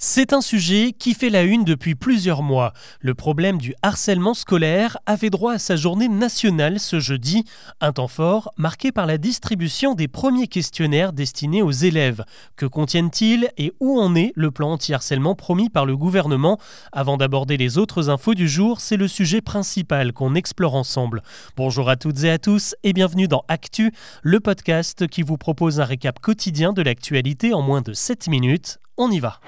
C'est un sujet qui fait la une depuis plusieurs mois. Le problème du harcèlement scolaire avait droit à sa journée nationale ce jeudi, un temps fort marqué par la distribution des premiers questionnaires destinés aux élèves. Que contiennent-ils et où en est le plan anti-harcèlement promis par le gouvernement? Avant d'aborder les autres infos du jour, c'est le sujet principal qu'on explore ensemble. Bonjour à toutes et à tous et bienvenue dans Actu, le podcast qui vous propose un récap quotidien de l'actualité en moins de 7 minutes. On y va.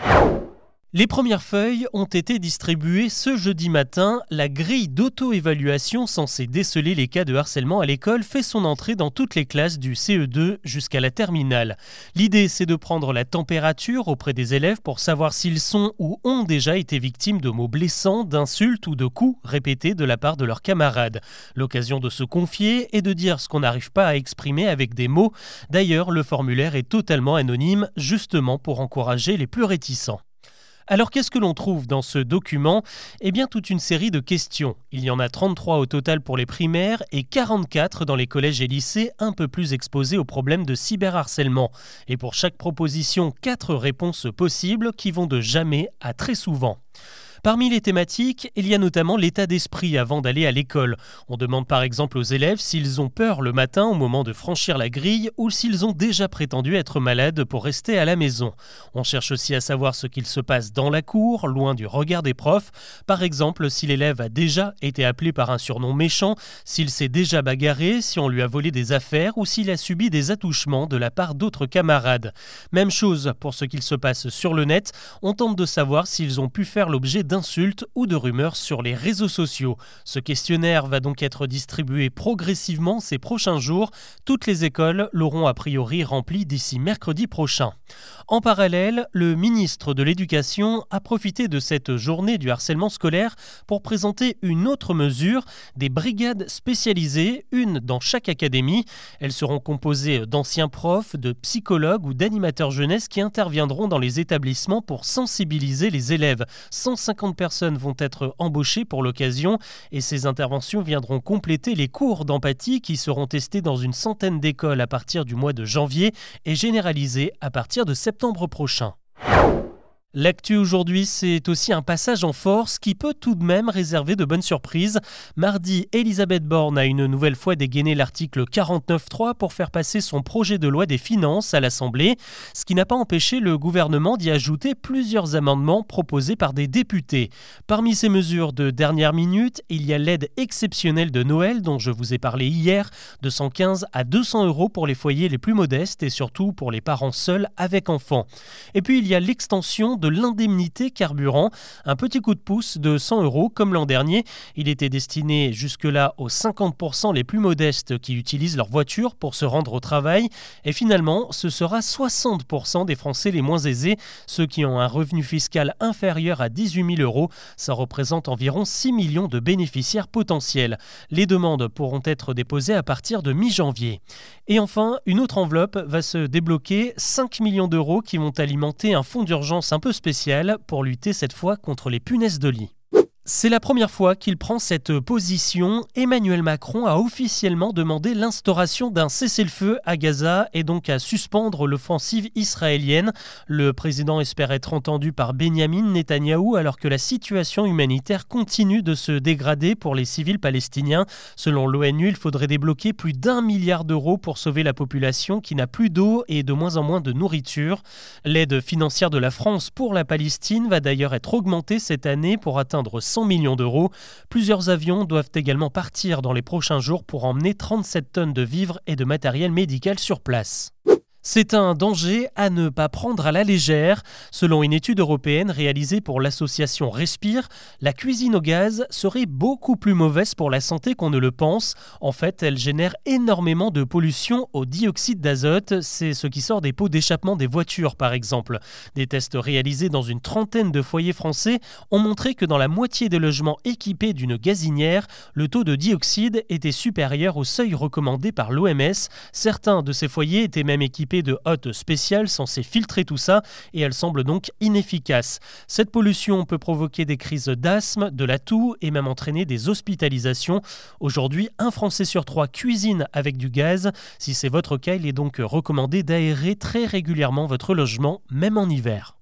Les premières feuilles ont été distribuées ce jeudi matin. La grille d'auto-évaluation censée déceler les cas de harcèlement à l'école fait son entrée dans toutes les classes du CE2 jusqu'à la terminale. L'idée, c'est de prendre la température auprès des élèves pour savoir s'ils sont ou ont déjà été victimes de mots blessants, d'insultes ou de coups répétés de la part de leurs camarades. L'occasion de se confier et de dire ce qu'on n'arrive pas à exprimer avec des mots. D'ailleurs, le formulaire est totalement anonyme, justement pour encourager les plus réticents. Alors qu'est-ce que l'on trouve dans ce document? Eh bien toute une série de questions. Il y en a 33 au total pour les primaires et 44 dans les collèges et lycées un peu plus exposés aux problèmes de cyberharcèlement. Et pour chaque proposition, 4 réponses possibles qui vont de jamais à très souvent. Parmi les thématiques, il y a notamment l'état d'esprit avant d'aller à l'école. On demande par exemple aux élèves s'ils ont peur le matin au moment de franchir la grille ou s'ils ont déjà prétendu être malades pour rester à la maison. On cherche aussi à savoir ce qu'il se passe dans la cour, loin du regard des profs. Par exemple, si l'élève a déjà été appelé par un surnom méchant, s'il s'est déjà bagarré, si on lui a volé des affaires ou s'il a subi des attouchements de la part d'autres camarades. Même chose pour ce qu'il se passe sur le net, on tente de savoir s'ils ont pu faire l'objet d'insultes ou de rumeurs sur les réseaux sociaux. Ce questionnaire va donc être distribué progressivement ces prochains jours. Toutes les écoles l'auront a priori rempli d'ici mercredi prochain. En parallèle, le ministre de l'Éducation a profité de cette journée du harcèlement scolaire pour présenter une autre mesure, des brigades spécialisées, une dans chaque académie. Elles seront composées d'anciens profs, de psychologues ou d'animateurs jeunesse qui interviendront dans les établissements pour sensibiliser les élèves. 150 personnes vont être embauchées pour l'occasion et ces interventions viendront compléter les cours d'empathie qui seront testés dans une centaine d'écoles à partir du mois de janvier et généralisés à partir de septembre prochain. L'actu aujourd'hui, c'est aussi un passage en force qui peut tout de même réserver de bonnes surprises. Mardi, Elisabeth Borne a une nouvelle fois dégainé l'article 49.3 pour faire passer son projet de loi des finances à l'Assemblée, ce qui n'a pas empêché le gouvernement d'y ajouter plusieurs amendements proposés par des députés. Parmi ces mesures de dernière minute, il y a l'aide exceptionnelle de Noël dont je vous ai parlé hier, de 115 à 200 euros pour les foyers les plus modestes et surtout pour les parents seuls avec enfants. Et puis il y a l'extension de l'indemnité carburant, un petit coup de pouce de 100 euros comme l'an dernier. Il était destiné jusque-là aux 50% les plus modestes qui utilisent leur voiture pour se rendre au travail. Et finalement, ce sera 60% des Français les moins aisés, ceux qui ont un revenu fiscal inférieur à 18 000 euros. Ça représente environ 6 millions de bénéficiaires potentiels. Les demandes pourront être déposées à partir de mi-janvier. Et enfin, une autre enveloppe va se débloquer, 5 millions d'euros qui vont alimenter un fonds d'urgence un peu spécial pour lutter cette fois contre les punaises de lit. C'est la première fois qu'il prend cette position. Emmanuel Macron a officiellement demandé l'instauration d'un cessez-le-feu à Gaza et donc à suspendre l'offensive israélienne. Le président espère être entendu par Benjamin Netanyahou alors que la situation humanitaire continue de se dégrader pour les civils palestiniens. Selon l'ONU, il faudrait débloquer plus d'un milliard d'euros pour sauver la population qui n'a plus d'eau et de moins en moins de nourriture. L'aide financière de la France pour la Palestine va d'ailleurs être augmentée cette année pour atteindre 100 millions d'euros. Plusieurs avions doivent également partir dans les prochains jours pour emmener 37 tonnes de vivres et de matériel médical sur place. C'est un danger à ne pas prendre à la légère. Selon une étude européenne réalisée pour l'association Respire, la cuisine au gaz serait beaucoup plus mauvaise pour la santé qu'on ne le pense. En fait, elle génère énormément de pollution au dioxyde d'azote. C'est ce qui sort des pots d'échappement des voitures, par exemple. Des tests réalisés dans une trentaine de foyers français ont montré que dans la moitié des logements équipés d'une gazinière, le taux de dioxyde était supérieur au seuil recommandé par l'OMS. Certains de ces foyers étaient même équipés de hottes spéciales censées filtrer tout ça et elle semble donc inefficace. Cette pollution peut provoquer des crises d'asthme, de la toux et même entraîner des hospitalisations. Aujourd'hui, un Français sur trois cuisine avec du gaz. Si c'est votre cas, il est donc recommandé d'aérer très régulièrement votre logement, même en hiver.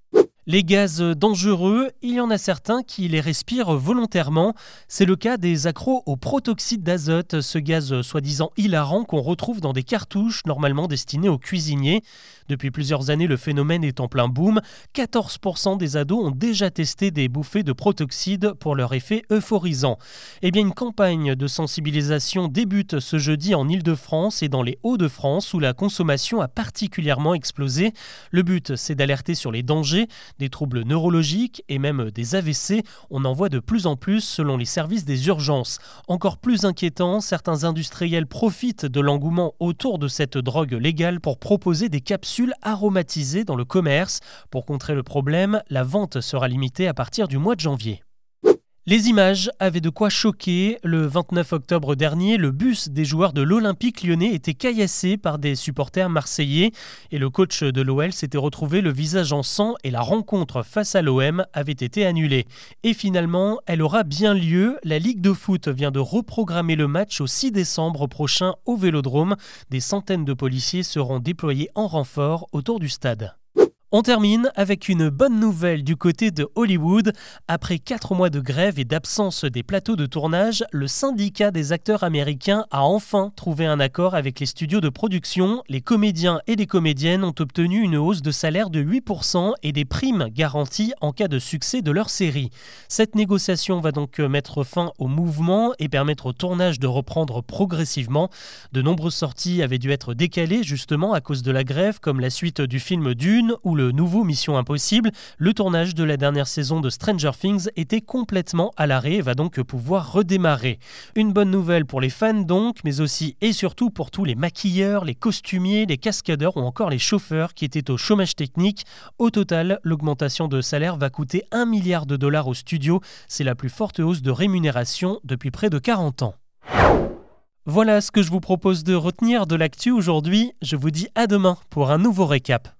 Les gaz dangereux, il y en a certains qui les respirent volontairement. C'est le cas des accros au protoxyde d'azote, ce gaz soi-disant hilarant qu'on retrouve dans des cartouches normalement destinées aux cuisiniers. Depuis plusieurs années, le phénomène est en plein boom. 14% des ados ont déjà testé des bouffées de protoxyde pour leur effet euphorisant. Eh bien, une campagne de sensibilisation débute ce jeudi en Ile-de-France et dans les Hauts-de-France où la consommation a particulièrement explosé. Le but, c'est d'alerter sur les dangers des troubles neurologiques et même des AVC. On en voit de plus en plus selon les services des urgences. Encore plus inquiétant, certains industriels profitent de l'engouement autour de cette drogue légale pour proposer des capsules aromatisées dans le commerce. Pour contrer le problème, la vente sera limitée à partir du mois de janvier. Les images avaient de quoi choquer. Le 29 octobre dernier, le bus des joueurs de l'Olympique lyonnais était caillassé par des supporters marseillais et le coach de l'OL s'était retrouvé le visage en sang et la rencontre face à l'OM avait été annulée. Et finalement, elle aura bien lieu. La Ligue de foot vient de reprogrammer le match au 6 décembre prochain au Vélodrome. Des centaines de policiers seront déployés en renfort autour du stade. On termine avec une bonne nouvelle du côté de Hollywood. Après quatre mois de grève et d'absence des plateaux de tournage, le syndicat des acteurs américains a enfin trouvé un accord avec les studios de production. Les comédiens et les comédiennes ont obtenu une hausse de salaire de 8% et des primes garanties en cas de succès de leur série. Cette négociation va donc mettre fin au mouvement et permettre au tournage de reprendre progressivement. De nombreuses sorties avaient dû être décalées justement à cause de la grève, comme la suite du film Dune ou le nouveau Mission Impossible, le tournage de la dernière saison de Stranger Things était complètement à l'arrêt et va donc pouvoir redémarrer. Une bonne nouvelle pour les fans donc, mais aussi et surtout pour tous les maquilleurs, les costumiers, les cascadeurs ou encore les chauffeurs qui étaient au chômage technique. Au total, l'augmentation de salaire va coûter 1 milliard de dollars au studio. C'est la plus forte hausse de rémunération depuis près de 40 ans. Voilà ce que je vous propose de retenir de l'actu aujourd'hui. Je vous dis à demain pour un nouveau récap.